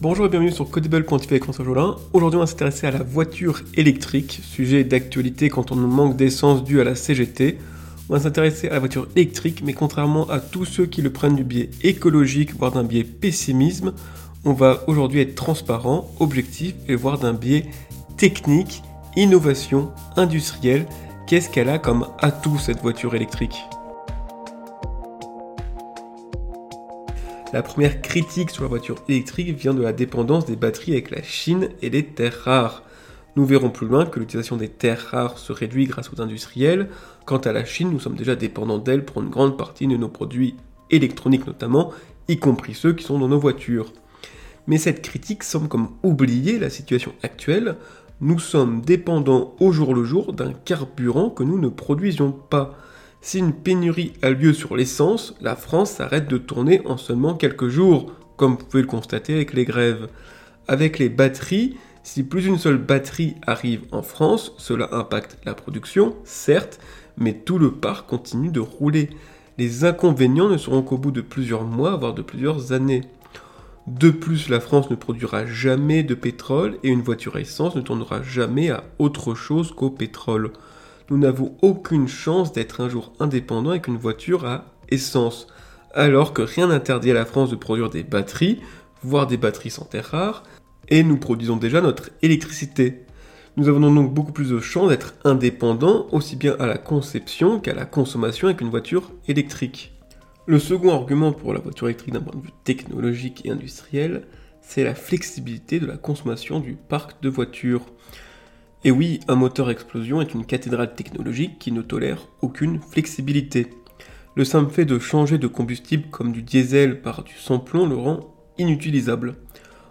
Bonjour et bienvenue sur Codable.tv avec François Jolin. Aujourd'hui, on va s'intéresser à la voiture électrique, sujet d'actualité quand on manque d'essence dû à la CGT. On va s'intéresser à la voiture électrique, mais contrairement à tous ceux qui le prennent du biais écologique, voire d'un biais pessimisme, on va aujourd'hui être transparent, objectif et voir d'un biais technique, innovation, industrielle. Qu'est-ce qu'elle a comme atout cette voiture électrique? La première critique sur la voiture électrique vient de la dépendance des batteries avec la Chine et les terres rares. Nous verrons plus loin que l'utilisation des terres rares se réduit grâce aux industriels. Quant à la Chine, nous sommes déjà dépendants d'elle pour une grande partie de nos produits électroniques notamment, y compris ceux qui sont dans nos voitures. Mais cette critique semble comme oublier la situation actuelle. Nous sommes dépendants au jour le jour d'un carburant que nous ne produisions pas. Si une pénurie a lieu sur l'essence, la France s'arrête de tourner en seulement quelques jours, comme vous pouvez le constater avec les grèves. Avec les batteries, si plus d'une seule batterie arrive en France, cela impacte la production, certes, mais tout le parc continue de rouler. Les inconvénients ne seront qu'au bout de plusieurs mois, voire de plusieurs années. De plus, la France ne produira jamais de pétrole et une voiture à essence ne tournera jamais à autre chose qu'au pétrole nous n'avons aucune chance d'être un jour indépendant avec une voiture à essence, alors que rien n'interdit à la France de produire des batteries, voire des batteries sans terre rare, et nous produisons déjà notre électricité. Nous avons donc beaucoup plus de chances d'être indépendants aussi bien à la conception qu'à la consommation avec une voiture électrique. Le second argument pour la voiture électrique d'un point de vue technologique et industriel, c'est la flexibilité de la consommation du parc de voitures. Et oui, un moteur explosion est une cathédrale technologique qui ne tolère aucune flexibilité. Le simple fait de changer de combustible comme du diesel par du sans-plomb le rend inutilisable.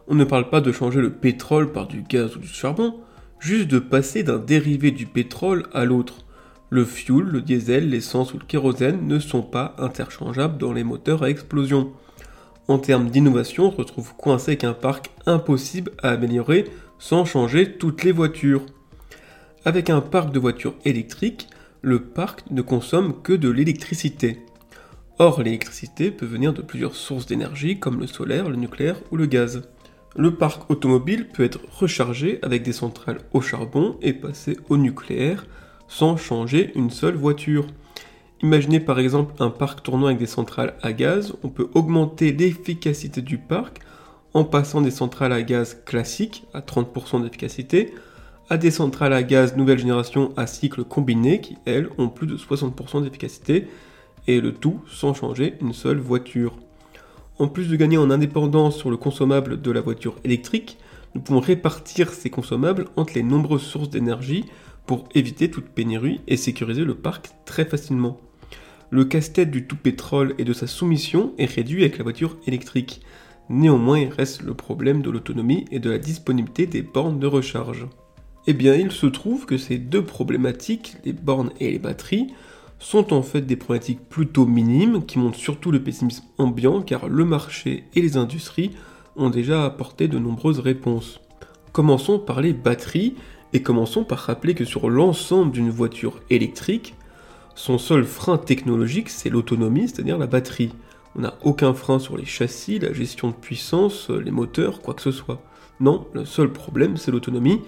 On ne parle pas de changer le pétrole par du gaz ou du charbon, juste de passer d'un dérivé du pétrole à l'autre. Le fuel, le diesel, l'essence ou le kérosène ne sont pas interchangeables dans les moteurs à explosion. En termes d'innovation, on se retrouve coincé avec un parc impossible à améliorer sans changer toutes les voitures. Avec un parc de voitures électriques, le parc ne consomme que de l'électricité. Or, l'électricité peut venir de plusieurs sources d'énergie comme le solaire, le nucléaire ou le gaz. Le parc automobile peut être rechargé avec des centrales au charbon et passer au nucléaire sans changer une seule voiture. Imaginez par exemple un parc tournant avec des centrales à gaz, on peut augmenter l'efficacité du parc en passant des centrales à gaz classiques à 30% d'efficacité à des centrales à gaz nouvelle génération à cycle combiné qui, elles, ont plus de 60% d'efficacité, et le tout sans changer une seule voiture. En plus de gagner en indépendance sur le consommable de la voiture électrique, nous pouvons répartir ces consommables entre les nombreuses sources d'énergie pour éviter toute pénurie et sécuriser le parc très facilement. Le casse-tête du tout pétrole et de sa soumission est réduit avec la voiture électrique. Néanmoins, il reste le problème de l'autonomie et de la disponibilité des bornes de recharge. Eh bien, il se trouve que ces deux problématiques, les bornes et les batteries, sont en fait des problématiques plutôt minimes qui montrent surtout le pessimisme ambiant car le marché et les industries ont déjà apporté de nombreuses réponses. Commençons par les batteries et commençons par rappeler que sur l'ensemble d'une voiture électrique, son seul frein technologique c'est l'autonomie, c'est-à-dire la batterie. On n'a aucun frein sur les châssis, la gestion de puissance, les moteurs, quoi que ce soit. Non, le seul problème c'est l'autonomie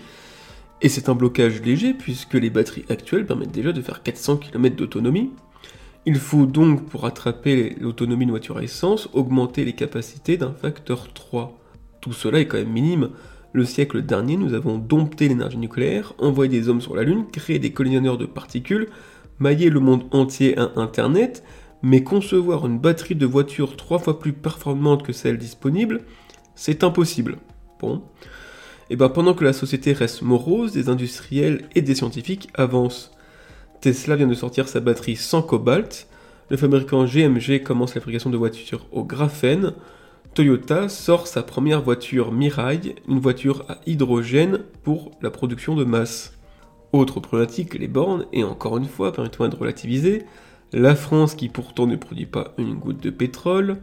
et c'est un blocage léger puisque les batteries actuelles permettent déjà de faire 400 km d'autonomie. Il faut donc, pour attraper l'autonomie de voiture à essence, augmenter les capacités d'un facteur 3. Tout cela est quand même minime. Le siècle dernier, nous avons dompté l'énergie nucléaire, envoyé des hommes sur la Lune, créé des collisionneurs de particules, maillé le monde entier à Internet, mais concevoir une batterie de voiture trois fois plus performante que celle disponible, c'est impossible. Bon. Et eh ben pendant que la société reste morose, des industriels et des scientifiques avancent. Tesla vient de sortir sa batterie sans cobalt, le fabricant GMG commence la fabrication de voitures au graphène, Toyota sort sa première voiture Mirai, une voiture à hydrogène pour la production de masse. Autre problématique, les bornes, et encore une fois, permettez-moi de relativiser, la France qui pourtant ne produit pas une goutte de pétrole,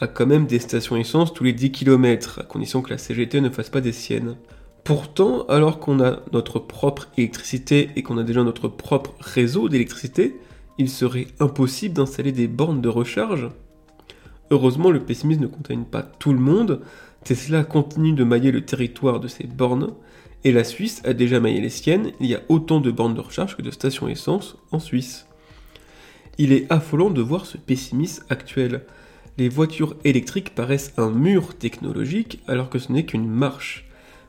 a quand même des stations essence tous les 10 km, à condition que la CGT ne fasse pas des siennes. Pourtant, alors qu'on a notre propre électricité et qu'on a déjà notre propre réseau d'électricité, il serait impossible d'installer des bornes de recharge. Heureusement, le pessimisme ne contamine pas tout le monde. Tesla continue de mailler le territoire de ses bornes, et la Suisse a déjà maillé les siennes, il y a autant de bornes de recharge que de stations essence en Suisse. Il est affolant de voir ce pessimisme actuel. Les voitures électriques paraissent un mur technologique alors que ce n'est qu'une marche.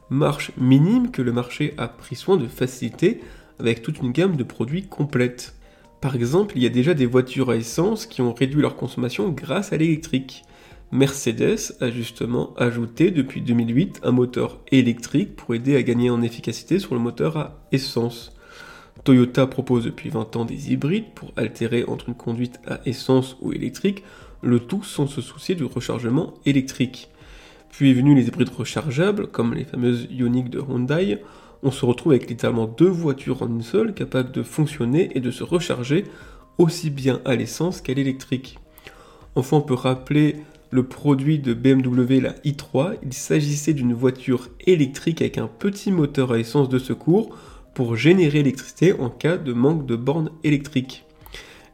Marche minime que le marché a pris soin de faciliter avec toute une gamme de produits complète. Par exemple, il y a déjà des voitures à essence qui ont réduit leur consommation grâce à l'électrique. Mercedes a justement ajouté depuis 2008 un moteur électrique pour aider à gagner en efficacité sur le moteur à essence. Toyota propose depuis 20 ans des hybrides pour altérer entre une conduite à essence ou électrique, le tout sans se soucier du rechargement électrique. Puis est venu les hybrides rechargeables, comme les fameuses Ioniq de Hyundai, on se retrouve avec littéralement deux voitures en une seule, capables de fonctionner et de se recharger aussi bien à l'essence qu'à l'électrique. Enfin, on peut rappeler le produit de BMW, la i3, il s'agissait d'une voiture électrique avec un petit moteur à essence de secours pour générer l'électricité en cas de manque de bornes électriques.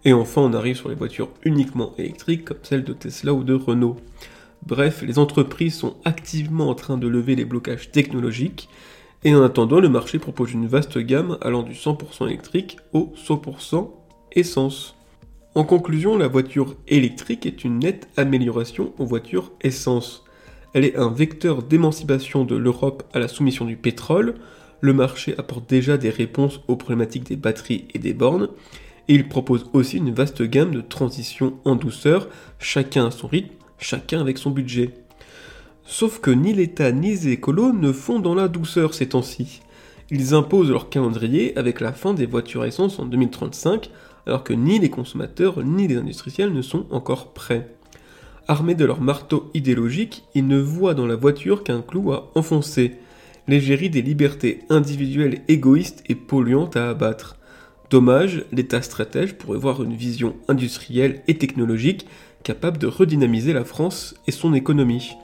Et enfin, on arrive sur les voitures uniquement électriques comme celles de Tesla ou de Renault. Bref, les entreprises sont activement en train de lever les blocages technologiques, et en attendant, le marché propose une vaste gamme allant du 100% électrique au 100% essence. En conclusion, la voiture électrique est une nette amélioration aux voitures essence. Elle est un vecteur d'émancipation de l'Europe à la soumission du pétrole. Le marché apporte déjà des réponses aux problématiques des batteries et des bornes. Et il propose aussi une vaste gamme de transitions en douceur, chacun à son rythme, chacun avec son budget. Sauf que ni l'État ni les écolos ne font dans la douceur ces temps-ci. Ils imposent leur calendrier avec la fin des voitures essence en 2035 alors que ni les consommateurs ni les industriels ne sont encore prêts. Armés de leur marteau idéologique, ils ne voient dans la voiture qu'un clou à enfoncer, l'égérie des libertés individuelles égoïstes et polluantes à abattre. Dommage, l'État stratège pourrait voir une vision industrielle et technologique capable de redynamiser la France et son économie.